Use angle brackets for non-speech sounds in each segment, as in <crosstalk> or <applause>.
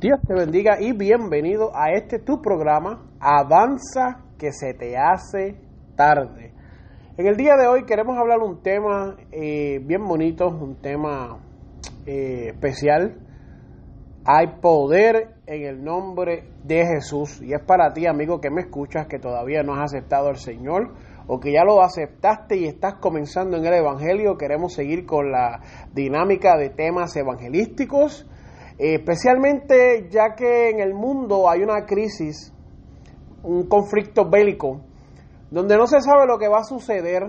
Dios te bendiga y bienvenido a este tu programa Avanza que se te hace tarde. En el día de hoy queremos hablar un tema eh, bien bonito, un tema eh, especial. Hay poder en el nombre de Jesús y es para ti amigo que me escuchas que todavía no has aceptado al Señor o que ya lo aceptaste y estás comenzando en el Evangelio. Queremos seguir con la dinámica de temas evangelísticos especialmente ya que en el mundo hay una crisis, un conflicto bélico, donde no se sabe lo que va a suceder.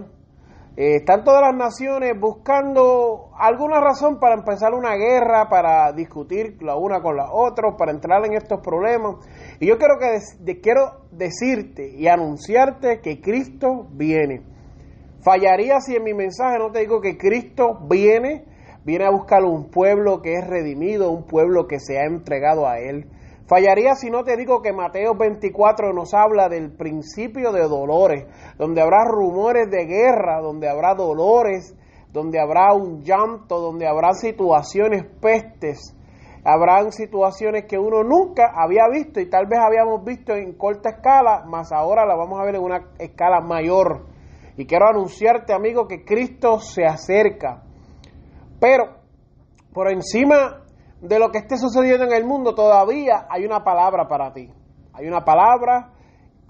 Eh, están todas las naciones buscando alguna razón para empezar una guerra, para discutir la una con la otra, para entrar en estos problemas. Y yo quiero, que quiero decirte y anunciarte que Cristo viene. Fallaría si en mi mensaje no te digo que Cristo viene viene a buscar un pueblo que es redimido, un pueblo que se ha entregado a Él. Fallaría si no te digo que Mateo 24 nos habla del principio de dolores, donde habrá rumores de guerra, donde habrá dolores, donde habrá un llanto, donde habrá situaciones pestes, habrán situaciones que uno nunca había visto y tal vez habíamos visto en corta escala, mas ahora la vamos a ver en una escala mayor. Y quiero anunciarte, amigo, que Cristo se acerca. Pero por encima de lo que esté sucediendo en el mundo, todavía hay una palabra para ti. Hay una palabra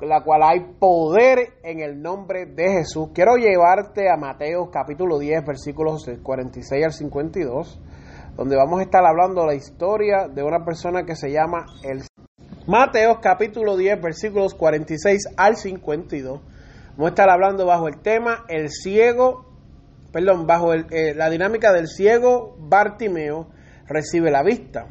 la cual hay poder en el nombre de Jesús. Quiero llevarte a Mateo capítulo 10, versículos 46 al 52, donde vamos a estar hablando la historia de una persona que se llama el Mateo capítulo 10, versículos 46 al 52. Vamos a estar hablando bajo el tema el ciego perdón, bajo eh, la dinámica del ciego Bartimeo recibe la vista.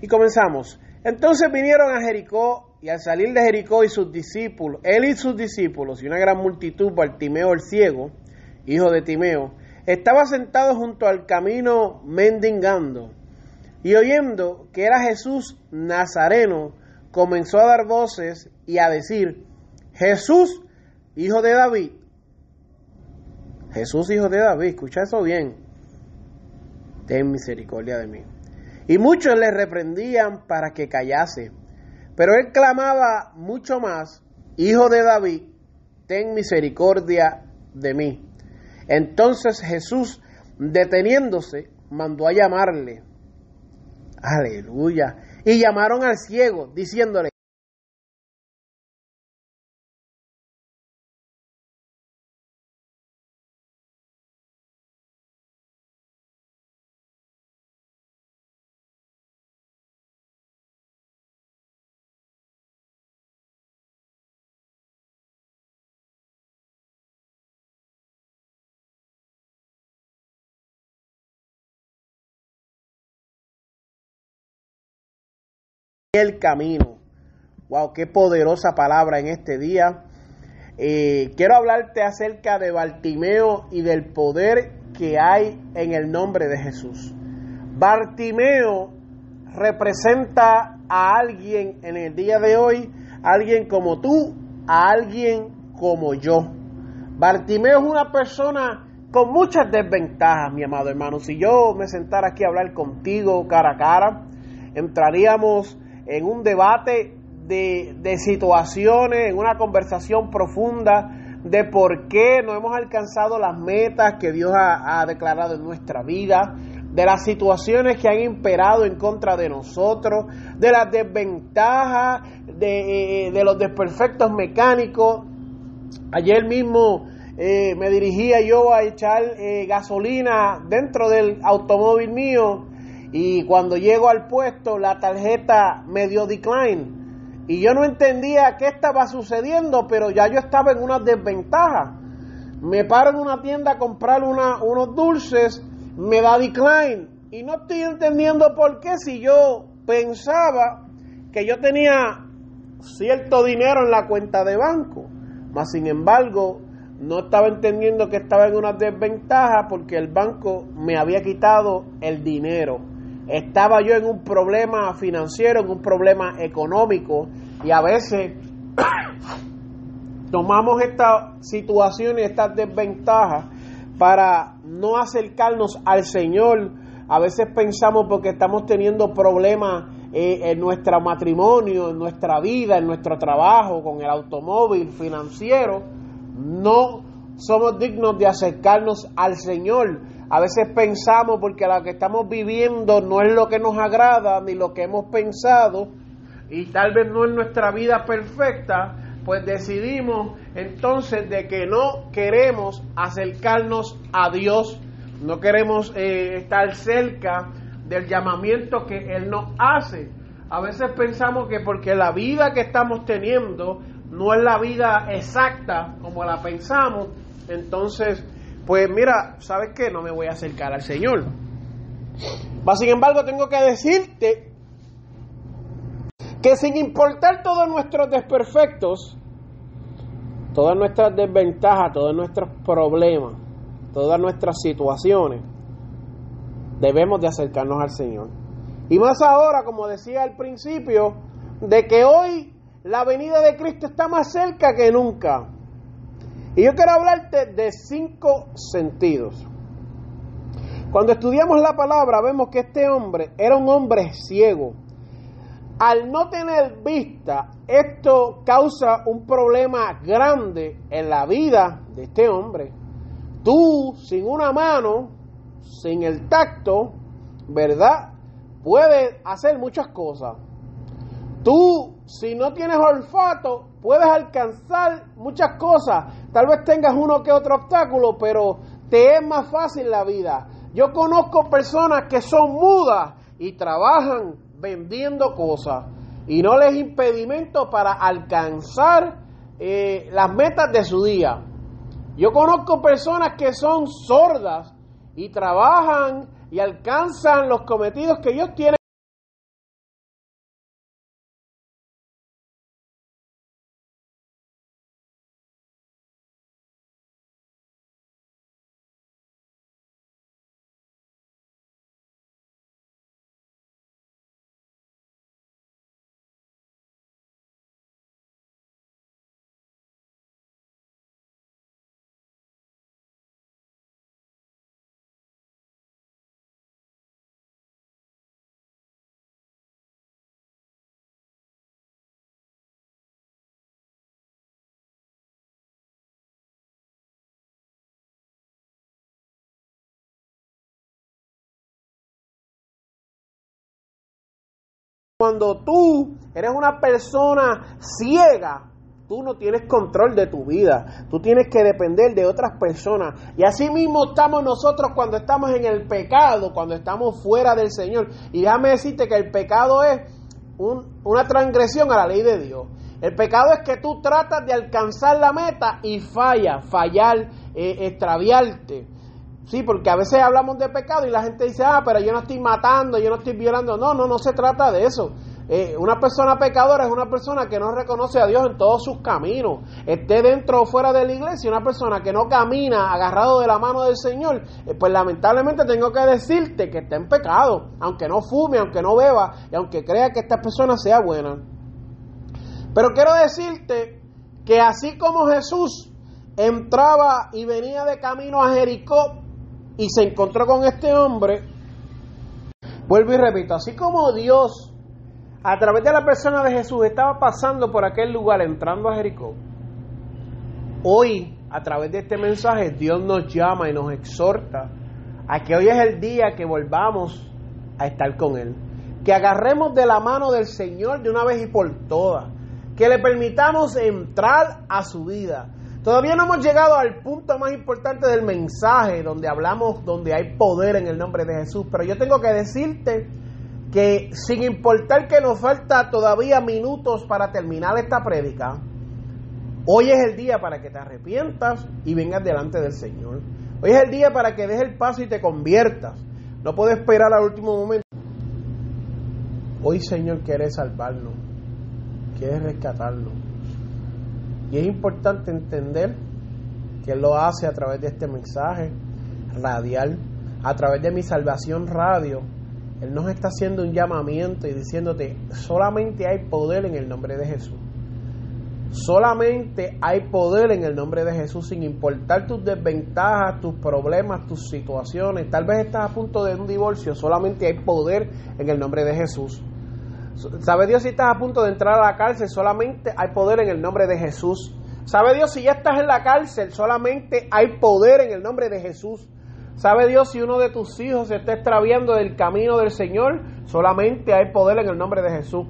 Y comenzamos. Entonces vinieron a Jericó y al salir de Jericó y sus discípulos, él y sus discípulos y una gran multitud, Bartimeo el ciego, hijo de Timeo, estaba sentado junto al camino mendigando y oyendo que era Jesús Nazareno, comenzó a dar voces y a decir, Jesús, hijo de David, Jesús, hijo de David, escucha eso bien, ten misericordia de mí. Y muchos le reprendían para que callase, pero él clamaba mucho más, hijo de David, ten misericordia de mí. Entonces Jesús, deteniéndose, mandó a llamarle. Aleluya. Y llamaron al ciego, diciéndole, el camino. Wow, qué poderosa palabra en este día. Eh, quiero hablarte acerca de Bartimeo y del poder que hay en el nombre de Jesús. Bartimeo representa a alguien en el día de hoy, alguien como tú, a alguien como yo. Bartimeo es una persona con muchas desventajas, mi amado hermano. Si yo me sentara aquí a hablar contigo cara a cara, entraríamos en un debate de, de situaciones, en una conversación profunda de por qué no hemos alcanzado las metas que Dios ha, ha declarado en nuestra vida, de las situaciones que han imperado en contra de nosotros, de las desventajas, de, eh, de los desperfectos mecánicos. Ayer mismo eh, me dirigía yo a echar eh, gasolina dentro del automóvil mío y cuando llego al puesto la tarjeta me dio decline y yo no entendía qué estaba sucediendo, pero ya yo estaba en una desventaja. Me paro en una tienda a comprar una, unos dulces, me da decline y no estoy entendiendo por qué si yo pensaba que yo tenía cierto dinero en la cuenta de banco, mas sin embargo no estaba entendiendo que estaba en una desventaja porque el banco me había quitado el dinero. Estaba yo en un problema financiero, en un problema económico y a veces <coughs> tomamos esta situación y estas desventajas para no acercarnos al Señor. A veces pensamos porque estamos teniendo problemas eh, en nuestro matrimonio, en nuestra vida, en nuestro trabajo, con el automóvil financiero, no somos dignos de acercarnos al Señor. A veces pensamos porque lo que estamos viviendo no es lo que nos agrada ni lo que hemos pensado y tal vez no es nuestra vida perfecta, pues decidimos entonces de que no queremos acercarnos a Dios, no queremos eh, estar cerca del llamamiento que Él nos hace. A veces pensamos que porque la vida que estamos teniendo no es la vida exacta como la pensamos, entonces, pues mira, ¿sabes qué? No me voy a acercar al Señor. sin embargo, tengo que decirte que sin importar todos nuestros desperfectos, todas nuestras desventajas, todos nuestros problemas, todas nuestras situaciones, debemos de acercarnos al Señor. Y más ahora, como decía al principio, de que hoy la venida de Cristo está más cerca que nunca. Y yo quiero hablarte de cinco sentidos. Cuando estudiamos la palabra vemos que este hombre era un hombre ciego. Al no tener vista, esto causa un problema grande en la vida de este hombre. Tú, sin una mano, sin el tacto, ¿verdad? Puedes hacer muchas cosas. Tú, si no tienes olfato, puedes alcanzar muchas cosas. Tal vez tengas uno que otro obstáculo, pero te es más fácil la vida. Yo conozco personas que son mudas y trabajan vendiendo cosas y no les impedimento para alcanzar eh, las metas de su día. Yo conozco personas que son sordas y trabajan y alcanzan los cometidos que ellos tienen. Cuando tú eres una persona ciega, tú no tienes control de tu vida, tú tienes que depender de otras personas. Y así mismo estamos nosotros cuando estamos en el pecado, cuando estamos fuera del Señor. Y déjame decirte que el pecado es una transgresión a la ley de Dios. El pecado es que tú tratas de alcanzar la meta y falla, fallar, eh, extraviarte. Sí, porque a veces hablamos de pecado y la gente dice, ah, pero yo no estoy matando, yo no estoy violando. No, no, no se trata de eso. Eh, una persona pecadora es una persona que no reconoce a Dios en todos sus caminos, esté dentro o fuera de la iglesia, una persona que no camina agarrado de la mano del Señor, eh, pues lamentablemente tengo que decirte que está en pecado, aunque no fume, aunque no beba y aunque crea que esta persona sea buena. Pero quiero decirte que así como Jesús entraba y venía de camino a Jericó, y se encontró con este hombre, vuelvo y repito, así como Dios a través de la persona de Jesús estaba pasando por aquel lugar entrando a Jericó, hoy a través de este mensaje Dios nos llama y nos exhorta a que hoy es el día que volvamos a estar con Él. Que agarremos de la mano del Señor de una vez y por todas. Que le permitamos entrar a su vida. Todavía no hemos llegado al punto más importante del mensaje, donde hablamos, donde hay poder en el nombre de Jesús. Pero yo tengo que decirte que sin importar que nos falta todavía minutos para terminar esta prédica, hoy es el día para que te arrepientas y vengas delante del Señor. Hoy es el día para que des el paso y te conviertas. No puedes esperar al último momento. Hoy, Señor, quieres salvarnos, quieres rescatarnos. Y es importante entender que Él lo hace a través de este mensaje radial, a través de mi salvación radio. Él nos está haciendo un llamamiento y diciéndote, solamente hay poder en el nombre de Jesús. Solamente hay poder en el nombre de Jesús, sin importar tus desventajas, tus problemas, tus situaciones. Tal vez estás a punto de un divorcio, solamente hay poder en el nombre de Jesús. ¿Sabe Dios si estás a punto de entrar a la cárcel? Solamente hay poder en el nombre de Jesús. ¿Sabe Dios si ya estás en la cárcel? Solamente hay poder en el nombre de Jesús. ¿Sabe Dios si uno de tus hijos se está extraviando del camino del Señor? Solamente hay poder en el nombre de Jesús.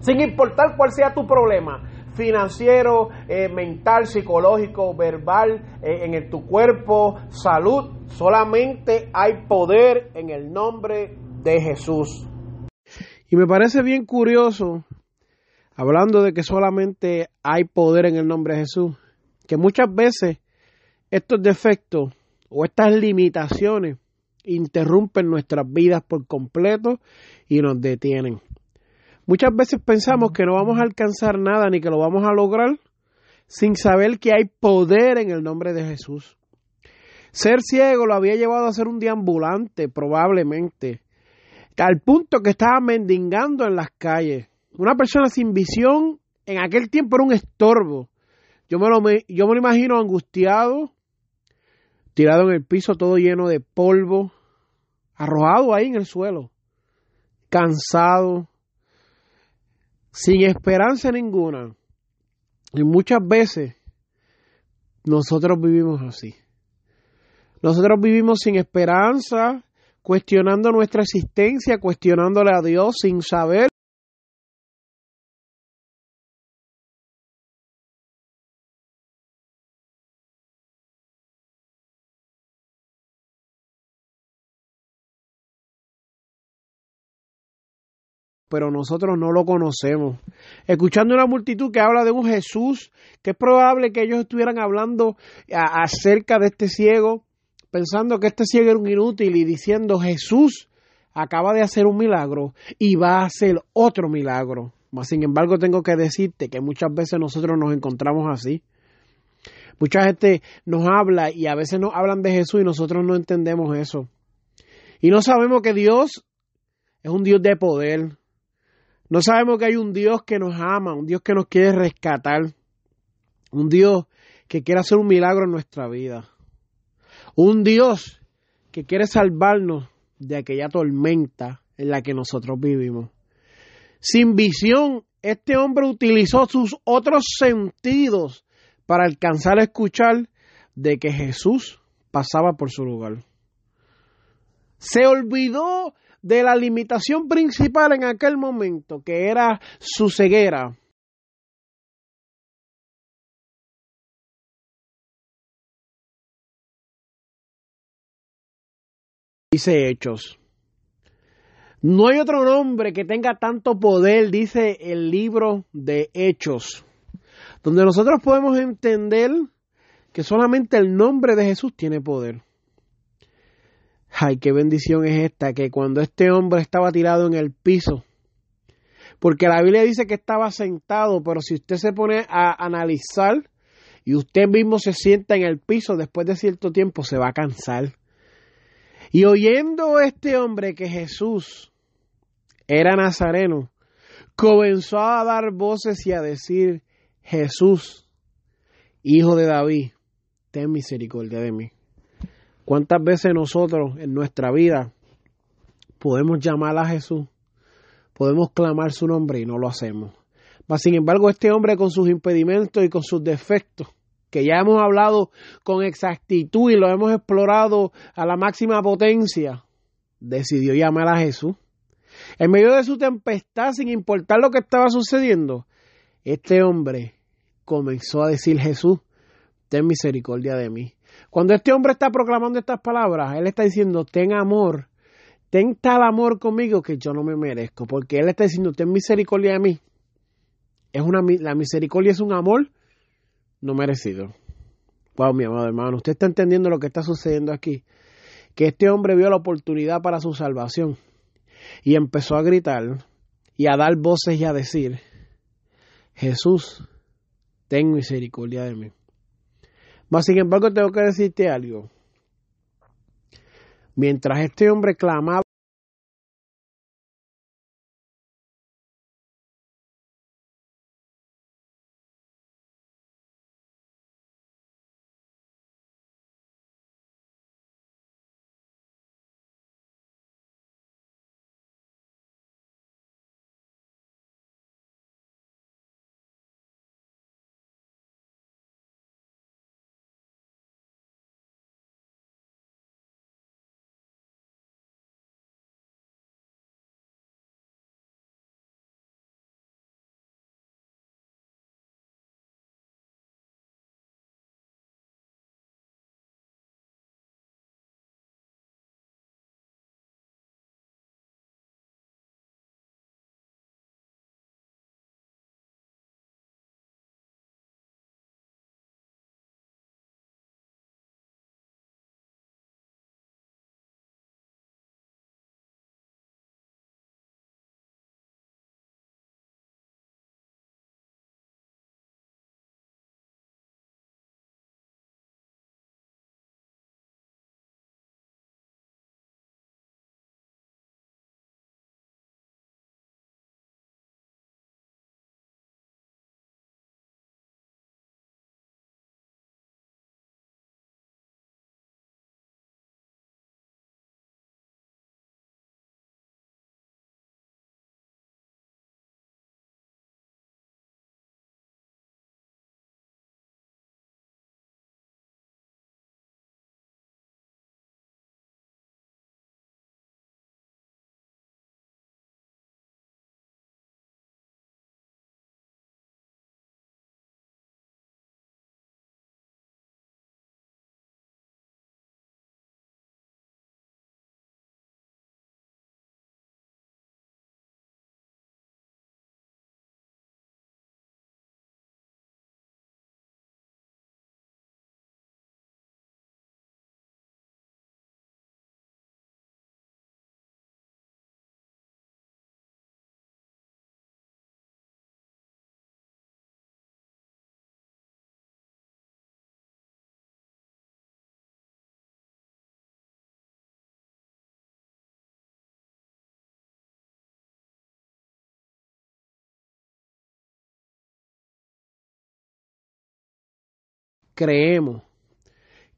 Sin importar cuál sea tu problema, financiero, eh, mental, psicológico, verbal, eh, en tu cuerpo, salud, solamente hay poder en el nombre de Jesús. Y me parece bien curioso, hablando de que solamente hay poder en el nombre de Jesús, que muchas veces estos defectos o estas limitaciones interrumpen nuestras vidas por completo y nos detienen. Muchas veces pensamos que no vamos a alcanzar nada ni que lo vamos a lograr sin saber que hay poder en el nombre de Jesús. Ser ciego lo había llevado a ser un deambulante, probablemente, al punto que estaba mendigando en las calles. Una persona sin visión en aquel tiempo era un estorbo. Yo me lo, yo me lo imagino angustiado, tirado en el piso todo lleno de polvo, arrojado ahí en el suelo, cansado, sin esperanza ninguna. Y muchas veces nosotros vivimos así. Nosotros vivimos sin esperanza, cuestionando nuestra existencia, cuestionándole a Dios sin saber pero nosotros no lo conocemos. Escuchando una multitud que habla de un Jesús, que es probable que ellos estuvieran hablando acerca de este ciego, pensando que este ciego era un inútil y diciendo Jesús acaba de hacer un milagro y va a hacer otro milagro. Sin embargo, tengo que decirte que muchas veces nosotros nos encontramos así. Mucha gente nos habla y a veces nos hablan de Jesús y nosotros no entendemos eso. Y no sabemos que Dios es un Dios de poder, no sabemos que hay un Dios que nos ama, un Dios que nos quiere rescatar, un Dios que quiere hacer un milagro en nuestra vida, un Dios que quiere salvarnos de aquella tormenta en la que nosotros vivimos. Sin visión, este hombre utilizó sus otros sentidos para alcanzar a escuchar de que Jesús pasaba por su lugar. Se olvidó de la limitación principal en aquel momento, que era su ceguera. Dice Hechos. No hay otro nombre que tenga tanto poder, dice el libro de Hechos, donde nosotros podemos entender que solamente el nombre de Jesús tiene poder. Ay, qué bendición es esta, que cuando este hombre estaba tirado en el piso, porque la Biblia dice que estaba sentado, pero si usted se pone a analizar y usted mismo se sienta en el piso, después de cierto tiempo se va a cansar. Y oyendo este hombre que Jesús era nazareno, comenzó a dar voces y a decir, Jesús, hijo de David, ten misericordia de mí. ¿Cuántas veces nosotros en nuestra vida podemos llamar a Jesús? podemos clamar su nombre y no lo hacemos. Mas, sin embargo, este hombre con sus impedimentos y con sus defectos, que ya hemos hablado con exactitud y lo hemos explorado a la máxima potencia, decidió llamar a Jesús. En medio de su tempestad, sin importar lo que estaba sucediendo, este hombre comenzó a decir Jesús, ten misericordia de mí. Cuando este hombre está proclamando estas palabras, él está diciendo, ten amor, ten tal amor conmigo que yo no me merezco, porque él está diciendo, ten misericordia de mí. Es una, la misericordia es un amor no merecido. Wow, mi amado hermano, usted está entendiendo lo que está sucediendo aquí. Que este hombre vio la oportunidad para su salvación y empezó a gritar y a dar voces y a decir, Jesús, ten misericordia de mí. Mas, sin embargo, tengo que decirte algo. Mientras este hombre clamaba, creemos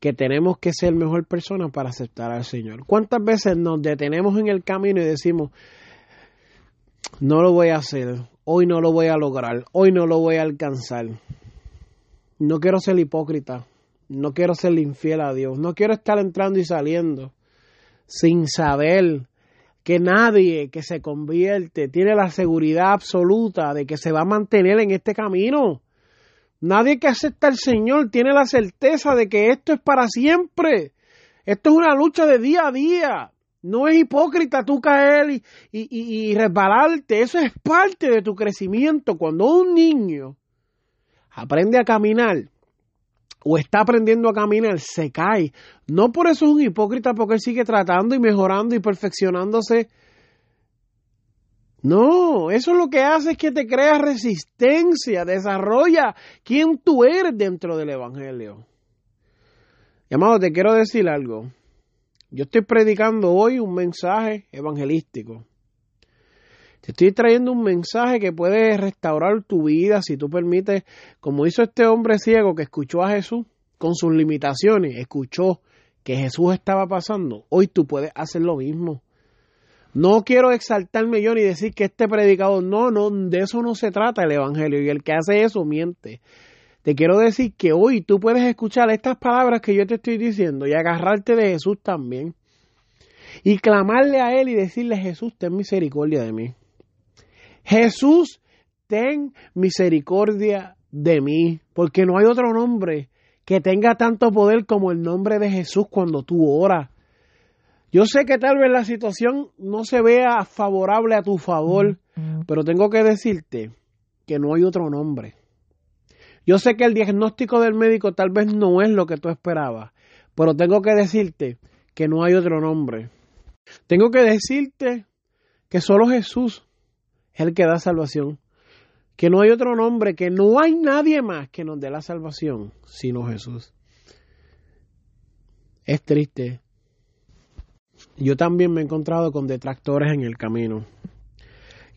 que tenemos que ser mejor persona para aceptar al Señor. ¿Cuántas veces nos detenemos en el camino y decimos, no lo voy a hacer, hoy no lo voy a lograr, hoy no lo voy a alcanzar? No quiero ser hipócrita, no quiero ser infiel a Dios, no quiero estar entrando y saliendo sin saber que nadie que se convierte tiene la seguridad absoluta de que se va a mantener en este camino. Nadie que acepta al Señor tiene la certeza de que esto es para siempre. Esto es una lucha de día a día. No es hipócrita tú caer y, y, y. Eso es parte de tu crecimiento. Cuando un niño aprende a caminar o está aprendiendo a caminar, se cae. No por eso es un hipócrita, porque él sigue tratando y mejorando y perfeccionándose no, eso lo que hace es que te crea resistencia, desarrolla quién tú eres dentro del Evangelio. Y amado, te quiero decir algo. Yo estoy predicando hoy un mensaje evangelístico. Te estoy trayendo un mensaje que puede restaurar tu vida si tú permites, como hizo este hombre ciego que escuchó a Jesús con sus limitaciones, escuchó que Jesús estaba pasando. Hoy tú puedes hacer lo mismo. No quiero exaltarme yo ni decir que este predicador, no, no, de eso no se trata el Evangelio. Y el que hace eso miente. Te quiero decir que hoy tú puedes escuchar estas palabras que yo te estoy diciendo y agarrarte de Jesús también. Y clamarle a Él y decirle, Jesús, ten misericordia de mí. Jesús, ten misericordia de mí, porque no hay otro nombre que tenga tanto poder como el nombre de Jesús cuando tú oras. Yo sé que tal vez la situación no se vea favorable a tu favor, pero tengo que decirte que no hay otro nombre. Yo sé que el diagnóstico del médico tal vez no es lo que tú esperabas, pero tengo que decirte que no hay otro nombre. Tengo que decirte que solo Jesús es el que da salvación, que no hay otro nombre, que no hay nadie más que nos dé la salvación sino Jesús. Es triste yo también me he encontrado con detractores en el camino.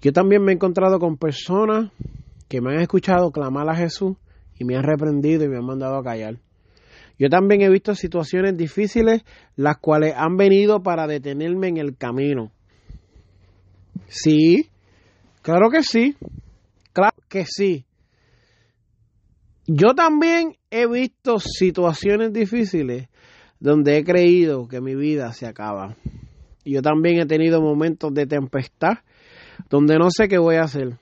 Yo también me he encontrado con personas que me han escuchado clamar a Jesús y me han reprendido y me han mandado a callar. Yo también he visto situaciones difíciles las cuales han venido para detenerme en el camino. Sí, claro que sí, claro que sí. Yo también he visto situaciones difíciles donde he creído que mi vida se acaba. Yo también he tenido momentos de tempestad donde no sé qué voy a hacer.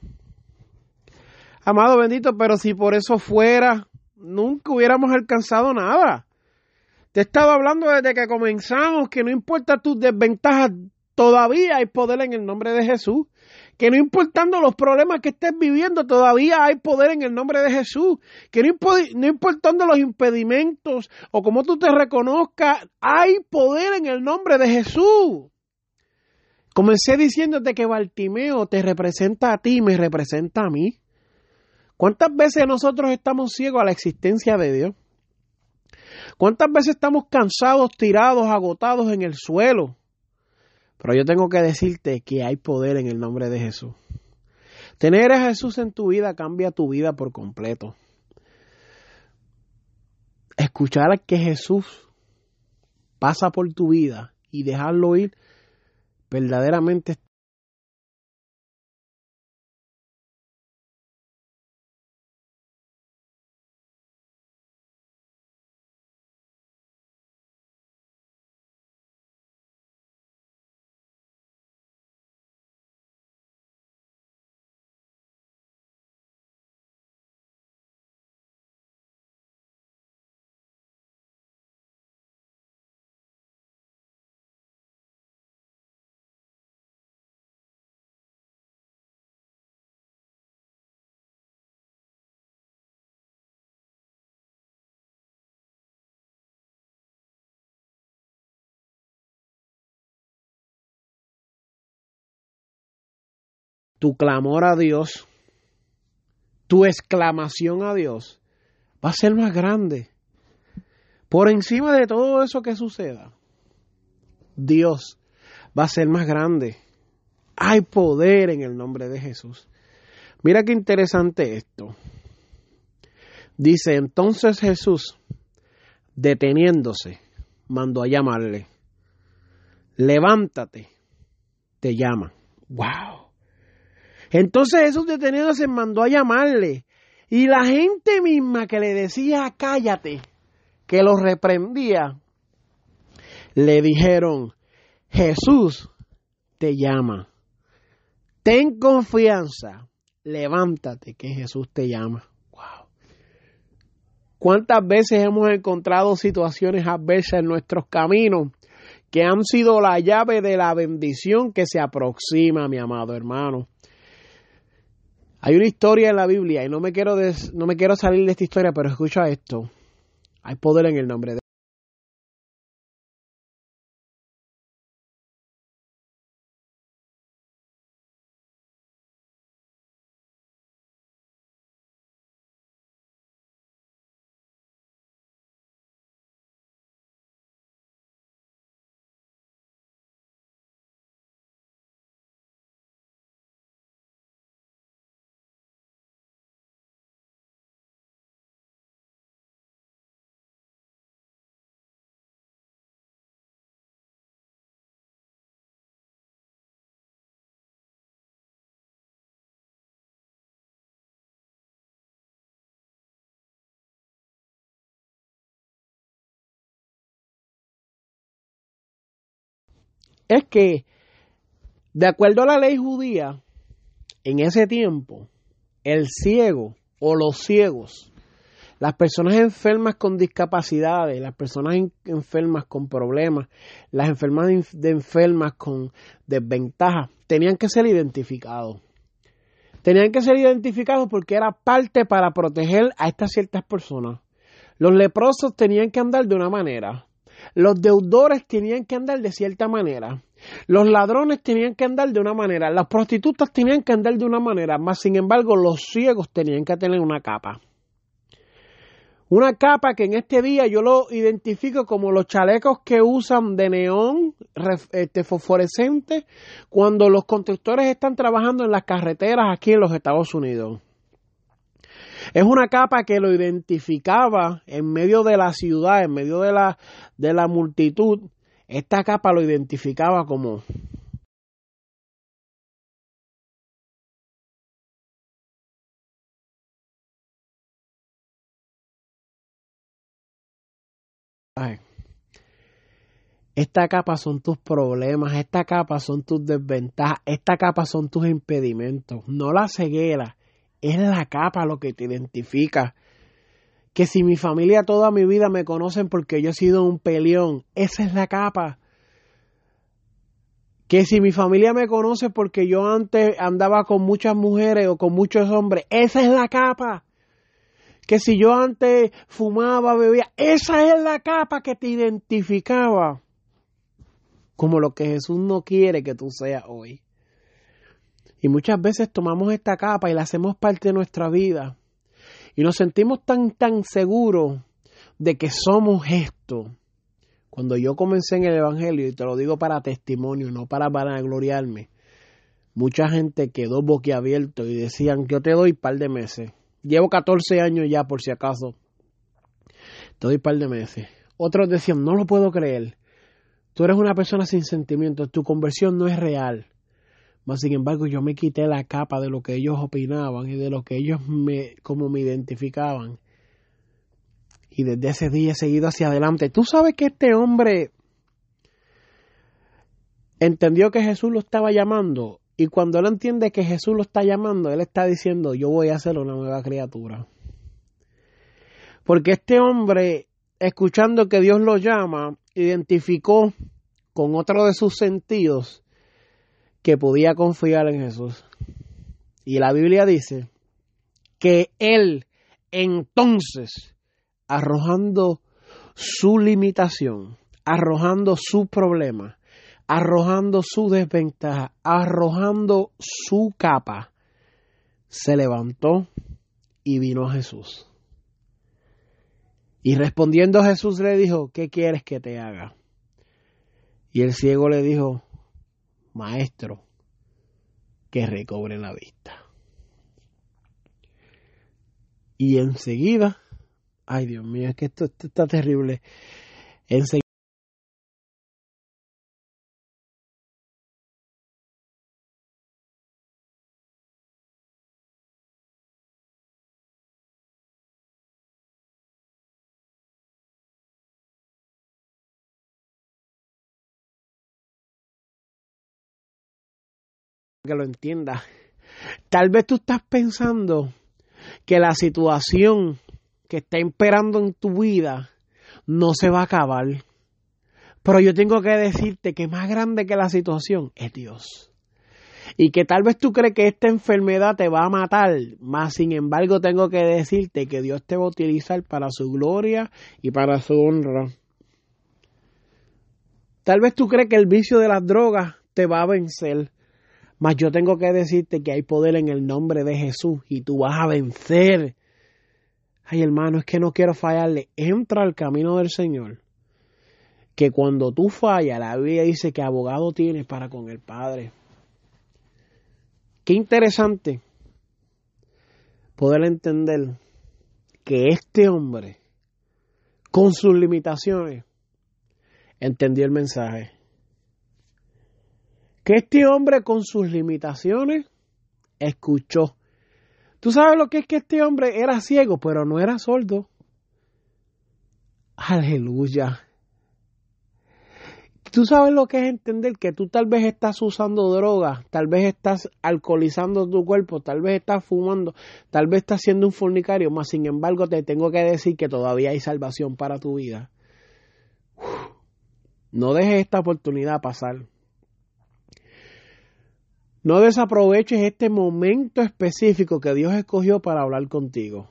Amado bendito, pero si por eso fuera, nunca hubiéramos alcanzado nada. Te he estado hablando desde que comenzamos que no importa tus desventajas, todavía hay poder en el nombre de Jesús que no importando los problemas que estés viviendo, todavía hay poder en el nombre de Jesús, que no, importando los impedimentos o como tú te reconozcas, hay poder en el nombre de Jesús. Comencé diciéndote que Bartimeo te representa a ti y me representa a mí. ¿Cuántas veces nosotros estamos ciegos a la existencia de Dios? ¿Cuántas veces estamos cansados, tirados, agotados en el suelo? Pero yo tengo que decirte que hay poder en el nombre de Jesús. Tener a Jesús en tu vida cambia tu vida por completo. Escuchar que Jesús pasa por tu vida y dejarlo ir verdaderamente tu clamor a Dios, tu exclamación a Dios, va a ser más grande. Por encima de todo eso que suceda, Dios va a ser más grande. Hay poder en el nombre de Jesús. Mira qué interesante esto. Dice entonces Jesús, deteniéndose, mandó a llamarle. Levántate, te llama. ¡Wow! Entonces Jesús detenido se mandó a llamarle. Y la gente misma que le decía, cállate, que lo reprendía, le dijeron, Jesús te llama. Ten confianza, levántate, que Jesús te llama. Wow. ¿Cuántas veces hemos encontrado situaciones adversas en nuestros caminos que han sido la llave de la bendición que se aproxima, mi amado hermano? Hay una historia en la Biblia y no me quiero no me quiero salir de esta historia, pero escucha esto. Hay poder en el nombre de es que, de acuerdo a la ley judía, en ese tiempo, el ciego o los ciegos, las personas enfermas con discapacidades, las personas enfermas con problemas, las enfermas de enfermas con desventajas, tenían que ser identificados. Tenían que ser identificados porque era parte para proteger a estas ciertas personas. Los leprosos tenían que andar de una manera. Los deudores tenían que andar de cierta manera. Los ladrones tenían que andar de una manera. Las prostitutas tenían que andar de una manera. Más sin embargo, los ciegos tenían que tener una capa. Una capa que en este día yo lo identifico como los chalecos que usan de neón este, fosforescente cuando los constructores están trabajando en las carreteras aquí en los Estados Unidos. Es una capa que lo identificaba en medio de la ciudad, en medio de la, de la multitud. Esta capa lo identificaba como Esta capa son tus problemas, esta capa son tus desventajas, esta capa son tus impedimentos, no la ceguera, es la capa lo que te identifica. Que si mi familia toda mi vida me conocen porque yo he sido un peleón, esa es la capa. Que si mi familia me conoce porque yo antes andaba con muchas mujeres o con muchos hombres, esa es la capa que si yo antes fumaba, bebía, esa es la capa que te identificaba como lo que Jesús no quiere que tú seas hoy. Y muchas veces tomamos esta capa y la hacemos parte de nuestra vida y nos sentimos tan, tan seguros de que somos esto. Cuando yo comencé en el Evangelio, y te lo digo para testimonio, no para vanagloriarme, mucha gente quedó boquiabierto y decían, yo te doy un par de meses Llevo 14 años ya, por si acaso. Te doy un par de meses. Otros decían, no lo puedo creer. Tú eres una persona sin sentimientos, tu conversión no es real. Mas, sin embargo, yo me quité la capa de lo que ellos opinaban y de lo que ellos me, como me identificaban. Y desde ese día he seguido hacia adelante. Tú sabes que este hombre entendió que Jesús lo estaba llamando y cuando él entiende que Jesús lo está llamando, él está diciendo, yo voy a ser una nueva criatura. Porque este hombre, escuchando que Dios lo llama, identificó con otro de sus sentidos que podía confiar en Jesús. Y la Biblia dice que él entonces, arrojando su limitación, arrojando su problema, arrojando su desventaja, arrojando su capa, se levantó y vino a Jesús. Y respondiendo Jesús le dijo, ¿qué quieres que te haga? Y el ciego le dijo, Maestro, que recobre la vista. Y enseguida, ay Dios mío, es que esto, esto está terrible. Enseguida que lo entienda. Tal vez tú estás pensando que la situación que está imperando en tu vida no se va a acabar. Pero yo tengo que decirte que más grande que la situación es Dios. Y que tal vez tú crees que esta enfermedad te va a matar, más sin embargo tengo que decirte que Dios te va a utilizar para su gloria y para su honra. Tal vez tú crees que el vicio de las drogas te va a vencer, mas yo tengo que decirte que hay poder en el nombre de Jesús y tú vas a vencer. Ay, hermano, es que no quiero fallarle. Entra al camino del Señor. Que cuando tú fallas, la Biblia dice que abogado tienes para con el Padre. Qué interesante poder entender que este hombre, con sus limitaciones, entendió el mensaje que este hombre con sus limitaciones escuchó. Tú sabes lo que es que este hombre era ciego, pero no era sordo. Aleluya. tú sabes lo que es entender que tú tal vez estás usando drogas, tal vez estás alcoholizando tu cuerpo, tal vez estás fumando, tal vez estás siendo un fornicario, más sin embargo te tengo que decir que todavía hay salvación para tu vida. No dejes esta oportunidad pasar. No desaproveches este momento específico que Dios escogió para hablar contigo.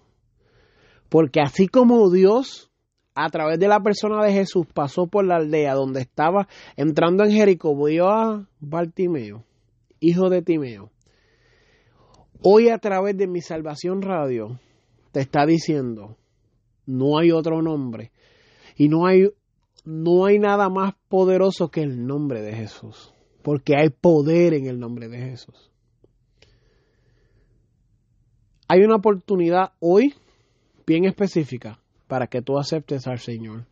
Porque así como Dios, a través de la persona de Jesús, pasó por la aldea donde estaba entrando en Jericó, vio a Bartimeo, hijo de Timeo. Hoy a través de mi salvación radio, te está diciendo, no hay otro nombre y no hay, no hay nada más poderoso que el nombre de Jesús porque hay poder en el nombre de Jesús. Hay una oportunidad hoy bien específica para que tú aceptes al Señor.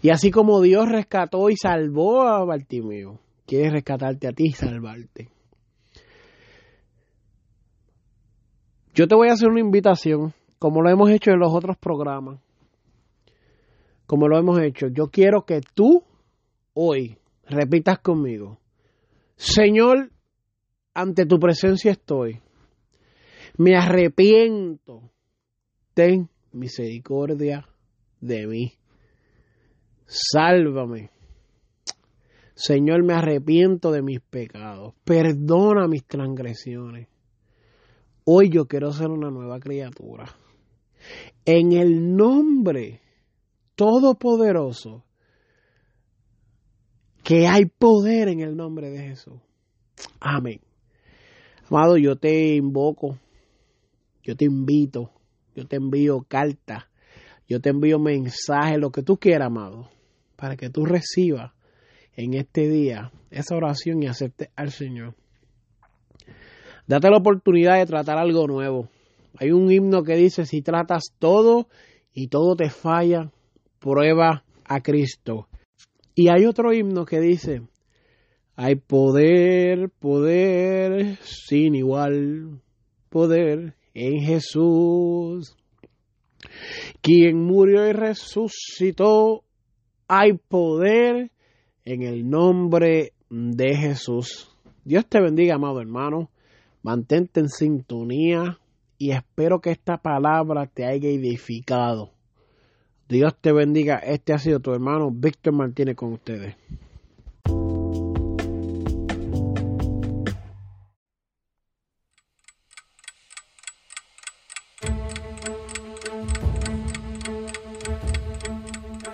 Y así como Dios rescató y salvó a Bartimeo, quiere rescatarte a ti y salvarte. Yo te voy a hacer una invitación, como lo hemos hecho en los otros programas, como lo hemos hecho. Yo quiero que tú hoy repitas conmigo. Señor, ante tu presencia estoy. Me arrepiento. Ten misericordia de mí. Sálvame. Señor, me arrepiento de mis pecados. Perdona mis transgresiones. Hoy yo quiero ser una nueva criatura. En el nombre todopoderoso que hay poder en el nombre de Jesús. Amén. Amado, yo te invoco, yo te invito, yo te envío carta, yo te envío mensaje, lo que tú quieras, amado, para que tú recibas en este día esa oración y aceptes al Señor. Date la oportunidad de tratar algo nuevo. Hay un himno que dice, si tratas todo y todo te falla, prueba a Cristo. Y hay otro himno que dice, hay poder, poder, sin igual, poder en Jesús. Quien murió y resucitó, hay poder en el nombre de Jesús. Dios te bendiga, amado hermano. Mantente en sintonía y espero que esta palabra te haya edificado. Dios te bendiga. Este ha sido tu hermano Víctor Martínez con ustedes.